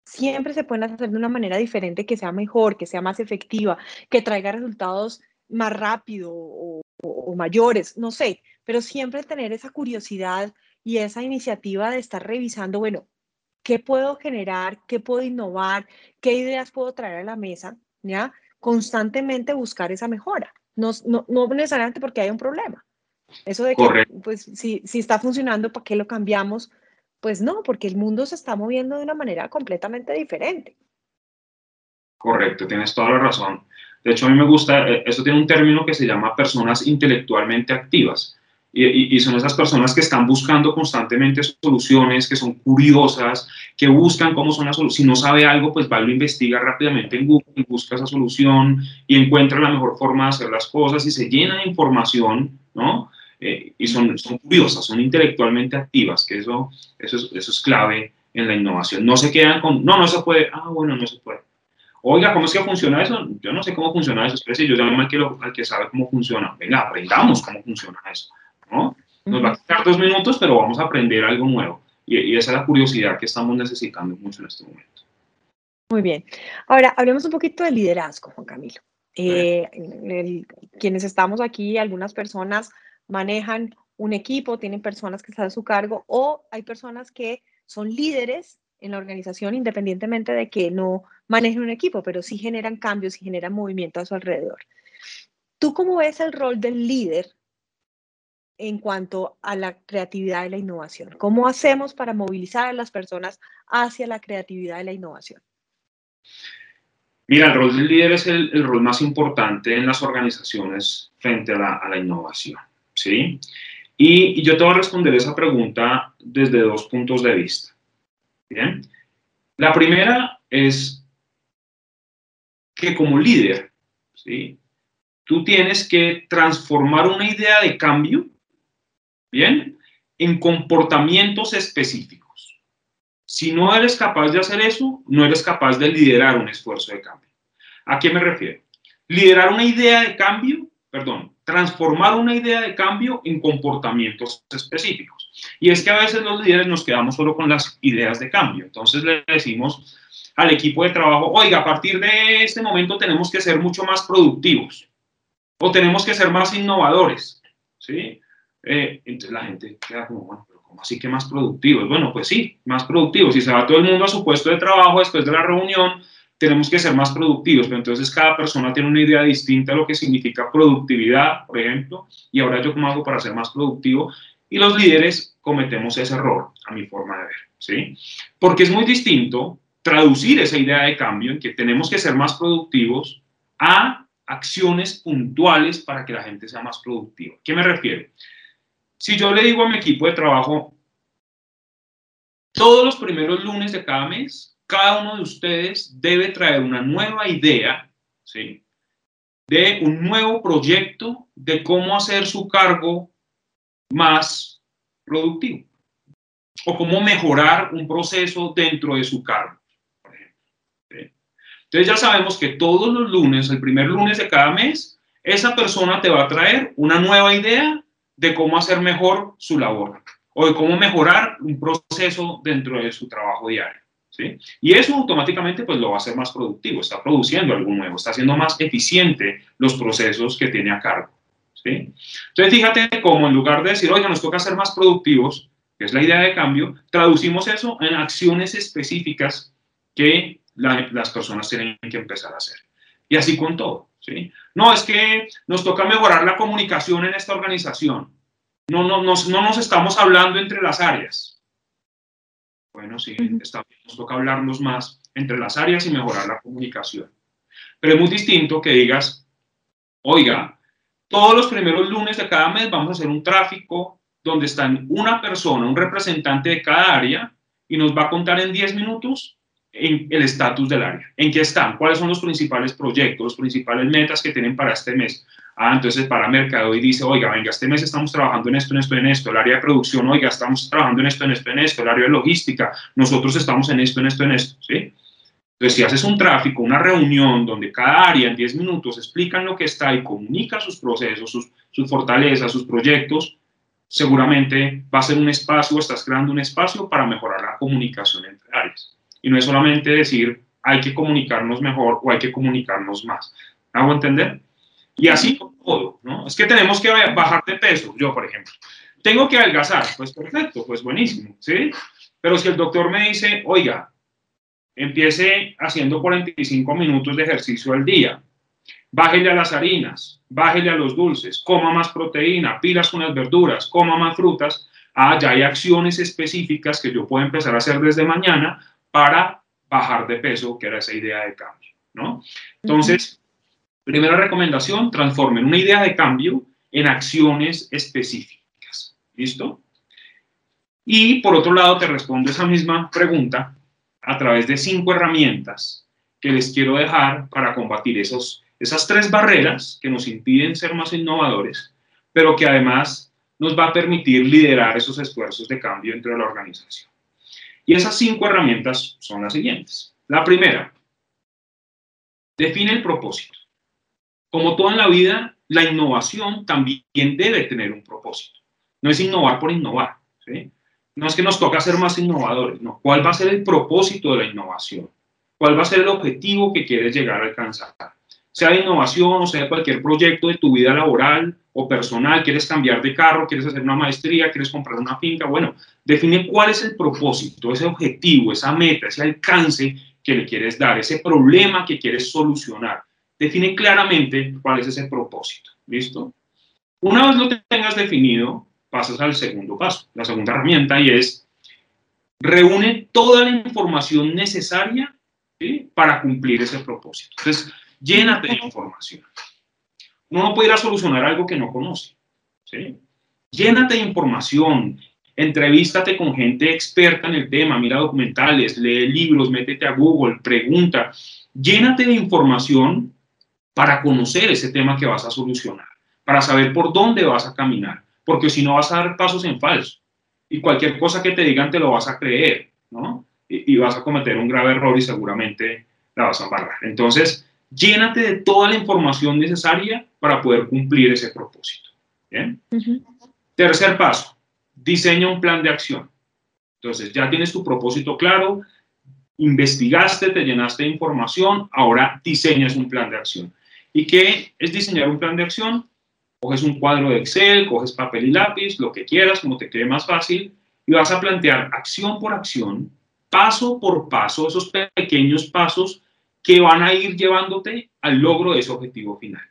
Siempre se pueden hacer de una manera diferente que sea mejor, que sea más efectiva, que traiga resultados más rápido o, o mayores, no sé, pero siempre tener esa curiosidad y esa iniciativa de estar revisando, bueno, ¿qué puedo generar? ¿Qué puedo innovar? ¿Qué ideas puedo traer a la mesa? ¿Ya? constantemente buscar esa mejora, no, no, no necesariamente porque haya un problema. Eso de que, pues, si, si está funcionando, ¿para qué lo cambiamos? Pues no, porque el mundo se está moviendo de una manera completamente diferente. Correcto, tienes toda la razón. De hecho, a mí me gusta, eh, eso tiene un término que se llama personas intelectualmente activas. Y, son esas personas que están buscando constantemente soluciones, que son curiosas, que buscan cómo son las soluciones. Si no sabe algo, pues va y lo investiga rápidamente en Google y busca esa solución y encuentra la mejor forma de hacer las cosas y se llena de información, ¿no? Eh, y son, son curiosas, son intelectualmente activas, que eso, eso, es, eso es clave en la innovación. No se quedan con, no, no se puede, ah, bueno, no se puede. Oiga, ¿cómo es que funciona eso? Yo no sé cómo funciona eso, especie, yo llamo al que, al que sabe cómo funciona. Venga, aprendamos cómo funciona eso. Nos va a quitar dos minutos, pero vamos a aprender algo nuevo. Y, y esa es la curiosidad que estamos necesitando mucho en este momento. Muy bien. Ahora, hablemos un poquito de liderazgo, Juan Camilo. Eh, el- quienes estamos aquí, algunas personas manejan un equipo, tienen personas que están a su cargo o hay personas que son líderes en la organización independientemente de que no manejen un equipo, pero sí generan cambios y generan movimiento a su alrededor. ¿Tú cómo ves el rol del líder en cuanto a la creatividad y la innovación? ¿Cómo hacemos para movilizar a las personas hacia la creatividad y la innovación? Mira, el rol del líder es el, rol más importante en las organizaciones frente a la, innovación, ¿sí? Y, y yo te voy a responder esa pregunta desde dos puntos de vista, ¿bien? La primera es que como líder, ¿sí? Tú tienes que transformar una idea de cambio, ¿bien? En comportamientos específicos. Si no eres capaz de hacer eso, no eres capaz de liderar un esfuerzo de cambio. ¿A qué me refiero? Liderar una idea de cambio, perdón, transformar una idea de cambio en comportamientos específicos. Y es que a veces los líderes nos quedamos solo con las ideas de cambio. Entonces le decimos al equipo de trabajo, oiga, a partir de este momento tenemos que ser mucho más productivos o tenemos que ser más innovadores, ¿sí? Eh, entonces la gente queda como, bueno, pero ¿cómo así que más productivos? Bueno, pues sí, más productivos. Si se va todo el mundo a su puesto de trabajo después de la reunión, tenemos que ser más productivos, pero entonces cada persona tiene una idea distinta de lo que significa productividad, por ejemplo, y ahora yo cómo hago para ser más productivo, y los líderes cometemos ese error, a mi forma de ver, ¿sí? Porque es muy distinto traducir esa idea de cambio en que tenemos que ser más productivos a acciones puntuales para que la gente sea más productiva. ¿Qué me refiero? Si yo le digo a mi equipo de trabajo, todos los primeros lunes de cada mes, cada uno de ustedes debe traer una nueva idea, ¿sí? De un nuevo proyecto de cómo hacer su cargo más productivo o cómo mejorar un proceso dentro de su cargo. Entonces ya sabemos que todos los lunes, el primer lunes de cada mes, esa persona te va a traer una nueva idea de cómo hacer mejor su labor o de cómo mejorar un proceso dentro de su trabajo diario. ¿sí? Y eso automáticamente pues, lo va a hacer más productivo, está produciendo algo nuevo, está haciendo más eficiente los procesos que tiene a cargo. ¿sí? Entonces fíjate cómo en lugar de decir, oiga, nos toca ser más productivos, que es la idea de cambio, traducimos eso en acciones específicas que la- las personas tienen que empezar a hacer. Y así con todo. ¿Sí? No, es que nos toca mejorar la comunicación en esta organización. No, no, nos- no nos estamos hablando entre las áreas. Bueno, sí, está nos toca hablarnos más entre las áreas y mejorar la comunicación. Pero es muy distinto que digas, oiga, todos los primeros lunes de cada mes vamos a hacer un tráfico donde están una persona, un representante de cada área, y nos va a contar en 10 minutos en el estatus del área, en qué están, cuáles son los principales proyectos, los principales metas que tienen para este mes. Ah, entonces para mercado y dice, oiga, venga, este mes estamos trabajando en esto, en esto, en esto, el área de producción, oiga, estamos trabajando en esto, en esto, en esto, el área de logística, nosotros estamos en esto, en esto, en esto, ¿sí? Entonces, si haces un tráfico, una reunión donde cada área en 10 minutos explican lo que está y comunica sus procesos, sus, sus fortalezas, sus proyectos, seguramente va a ser un espacio, estás creando un espacio para mejorar la comunicación entre áreas. Y no es solamente decir, hay que comunicarnos mejor o hay que comunicarnos más. ¿Me ¿Hago entender? Y así con todo, ¿no? Es que tenemos que bajar de peso, yo, por ejemplo. Tengo que adelgazar, pues perfecto, pues buenísimo, ¿sí? Pero si el doctor me dice, oiga, empiece haciendo 45 minutos de ejercicio al día, bájele a las harinas, bájele a los dulces, coma más proteína, pilas con las verduras, coma más frutas, ah, ya hay acciones específicas que yo puedo empezar a hacer desde mañana para bajar de peso, que era esa idea de cambio, ¿no? Entonces, primera recomendación, transformen una idea de cambio en acciones específicas, ¿listo? Y por otro lado, te respondo esa misma pregunta a través de cinco herramientas que les quiero dejar para combatir esos, esas tres barreras que nos impiden ser más innovadores, pero que además nos va a permitir liderar esos esfuerzos de cambio dentro de la organización. Y esas cinco herramientas son las siguientes. La primera, define el propósito. Como todo en la vida, la innovación también debe tener un propósito. No es innovar por innovar. No es que nos toca ser más innovadores, no. ¿Cuál va a ser el propósito de la innovación? ¿Cuál va a ser el objetivo que quieres llegar a alcanzar? Sea de innovación o sea de cualquier proyecto de tu vida laboral o personal, quieres cambiar de carro, quieres hacer una maestría, quieres comprar una finca, bueno, define cuál es el propósito, ese objetivo, esa meta, ese alcance que le quieres dar, ese problema que quieres solucionar. Define claramente cuál es ese propósito. ¿Listo? Una vez lo tengas definido, pasas al segundo paso, la segunda herramienta, y es reúne toda la información necesaria para cumplir ese propósito. Entonces, llénate de información. Uno no puede ir a solucionar algo que no conoce. ¿sí? Llénate de información, entrevístate con gente experta en el tema, mira documentales, lee libros, métete a Google, pregunta. Llénate de información para conocer ese tema que vas a solucionar, para saber por dónde vas a caminar, porque si no vas a dar pasos en falso y cualquier cosa que te digan te lo vas a creer, ¿no? Y, y vas a cometer un grave error y seguramente la vas a embarrar. Entonces, llénate de toda la información necesaria para poder cumplir ese propósito. ¿bien? Tercer paso, diseña un plan de acción. Entonces, ya tienes tu propósito claro, investigaste, te llenaste de información, ahora diseñas un plan de acción. ¿Y qué es diseñar un plan de acción? Coges un cuadro de Excel, coges papel y lápiz, lo que quieras, como te quede más fácil, y vas a plantear acción por acción, paso por paso, esos pequeños pasos que van a ir llevándote al logro de ese objetivo final.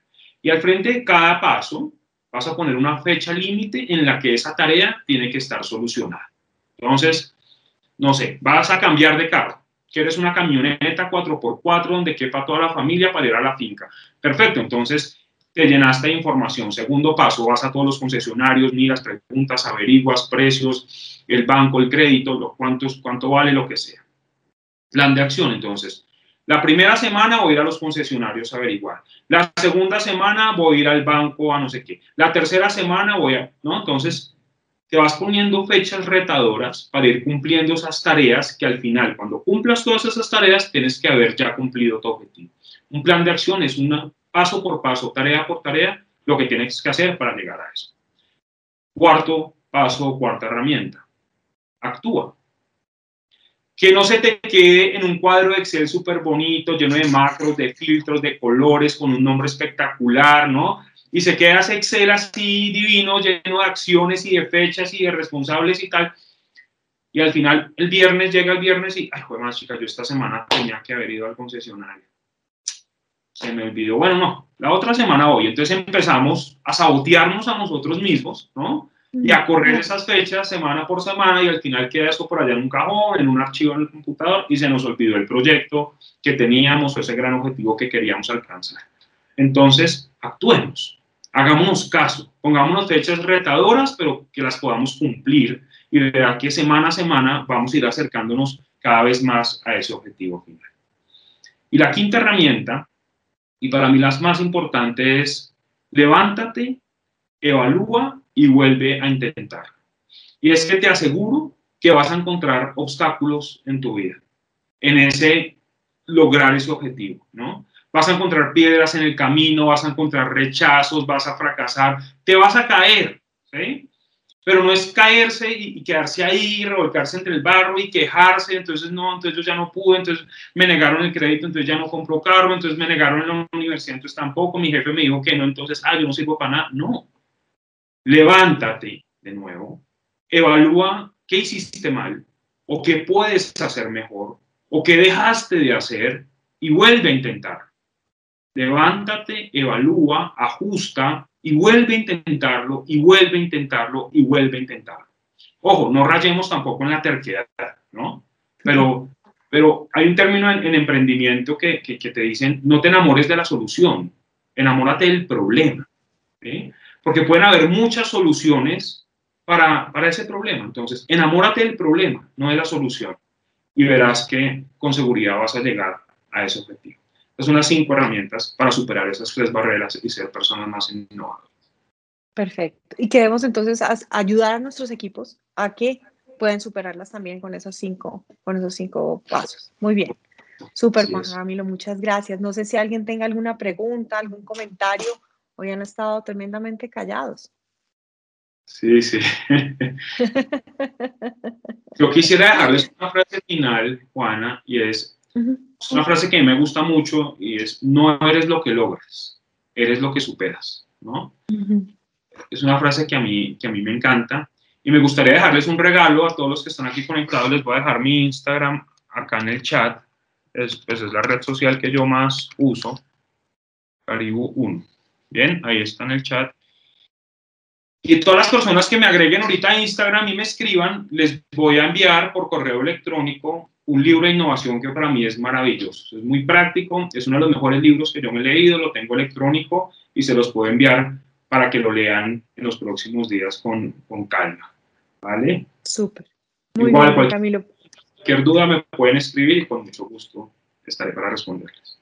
Y al frente de cada paso vas a poner una fecha límite en la que esa tarea tiene que estar solucionada. Entonces, no sé, vas a cambiar de carro. Quieres una camioneta 4x4 donde quepa toda la familia para ir a la finca. Perfecto, entonces te llenaste de información. Segundo paso, vas a todos los concesionarios, miras, preguntas, averiguas precios, el banco, el crédito, lo, cuántos, cuánto vale, lo que sea. Plan de acción, entonces. La primera semana voy a ir a los concesionarios a averiguar. La segunda semana voy a ir al banco a no sé qué. La tercera semana voy a, ¿no? Entonces, te vas poniendo fechas retadoras para ir cumpliendo esas tareas que al final, cuando cumplas todas esas tareas, tienes que haber ya cumplido tu objetivo. Un plan de acción es una paso por paso, tarea por tarea, lo que tienes que hacer para llegar a eso. Cuarto paso, cuarta herramienta. Actúa que no se te quede en un cuadro de Excel súper bonito, lleno de macros, de filtros, de colores, con un nombre espectacular, ¿no? Y se queda ese Excel así divino, lleno de acciones y de fechas y de responsables y tal. Y al final, el viernes llega el viernes y, ay, joder, más chica, yo esta semana tenía que haber ido al concesionario. Se me olvidó. Bueno, no, la otra semana voy. Entonces empezamos a sabotearnos a nosotros mismos, ¿no? Y a correr esas fechas semana por semana y al final queda eso por allá en un cajón, en un archivo en el computador y se nos olvidó el proyecto que teníamos o ese gran objetivo que queríamos alcanzar. Entonces, actuemos, hagámonos caso, pongámonos fechas retadoras, pero que las podamos cumplir y verá que semana a semana vamos a ir acercándonos cada vez más a ese objetivo final. Y la quinta herramienta, y para mí las más importantes, es levántate, evalúa y vuelve a intentar. Y es que te aseguro que vas a encontrar obstáculos en tu vida, en ese lograr ese objetivo, ¿no? Vas a encontrar piedras en el camino, vas a encontrar rechazos, vas a fracasar, te vas a caer, ¿sí? Pero no es caerse y, quedarse ahí, revolcarse entre el barro y quejarse, entonces no, entonces yo ya no pude, entonces me negaron el crédito, entonces ya no compro carro, entonces me negaron en la universidad, entonces tampoco, mi jefe me dijo que no, entonces, ah, yo no sirvo para nada. No, levántate de nuevo, evalúa qué hiciste mal o qué puedes hacer mejor o qué dejaste de hacer y vuelve a intentar. Levántate, evalúa, ajusta y vuelve a intentarlo y vuelve a intentarlo y vuelve a intentarlo. Ojo, no rayemos tampoco en la terquedad, ¿no? Pero, pero hay un término en, emprendimiento que, que, que, te dicen, no te enamores de la solución, enamórate del problema. ¿sí? Porque pueden haber muchas soluciones para, para ese problema. Entonces, enamórate del problema, no de la solución, y verás que con seguridad vas a llegar a ese objetivo. Estas son las cinco herramientas para superar esas tres barreras y ser personas más innovadoras. Perfecto. Y queremos entonces ayudar a nuestros equipos a que puedan superarlas también con esos cinco, con esos cinco pasos. Muy bien. Súper, Juan Ramiro, muchas gracias. No sé si alguien tenga alguna pregunta, algún comentario Hoy han estado tremendamente callados. Sí, sí. Yo quisiera dejarles una frase final, Juana, y es, es una frase que a mí me gusta mucho y es, no eres lo que logras, eres lo que superas, ¿no? Es una frase que a, mí, que a mí me encanta y me gustaría dejarles un regalo a todos los que están aquí conectados. Les voy a dejar mi Instagram acá en el chat. Es, pues es la red social que yo más uso, Caribu 1. Bien, ahí está en el chat. Y todas las personas que me agreguen ahorita a Instagram y me escriban, les voy a enviar por correo electrónico un libro de innovación que para mí es maravilloso. Es muy práctico, es uno de los mejores libros que yo me he leído, lo tengo electrónico y se los puedo enviar para que lo lean en los próximos días con, con calma. ¿Vale? Súper. Muy Igual, bien, Camilo. Cualquier duda me pueden escribir y con mucho gusto estaré para responderles.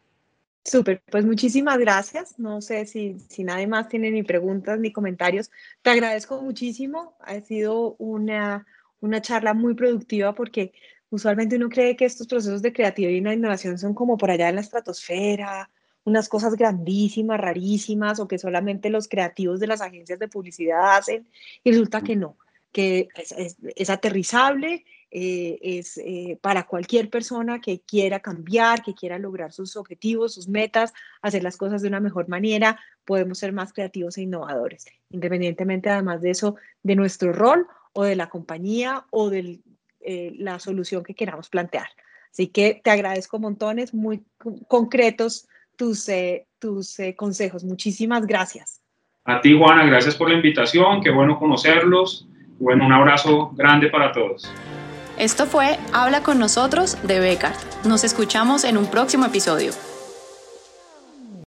Súper, pues muchísimas gracias. No sé si, si nadie más tiene ni preguntas ni comentarios. Te agradezco muchísimo. Ha sido una, una charla muy productiva porque usualmente uno cree que estos procesos de creatividad y innovación son como por allá en la estratosfera, unas cosas grandísimas, rarísimas, o que solamente los creativos de las agencias de publicidad hacen, y resulta que no, que es, aterrizable, eh, es eh, para cualquier persona que quiera cambiar, que quiera lograr sus objetivos, sus metas, hacer las cosas de una mejor manera, podemos ser más creativos e innovadores, independientemente además de eso, de nuestro rol o de la compañía o de eh, la solución que queramos plantear. Así que te agradezco montones, muy concretos tus, tus consejos. Muchísimas gracias. A ti, Juana, gracias por la invitación. Qué bueno conocerlos. Bueno, un abrazo grande para todos. Esto fue Habla con nosotros de Becar. Nos escuchamos en un próximo episodio.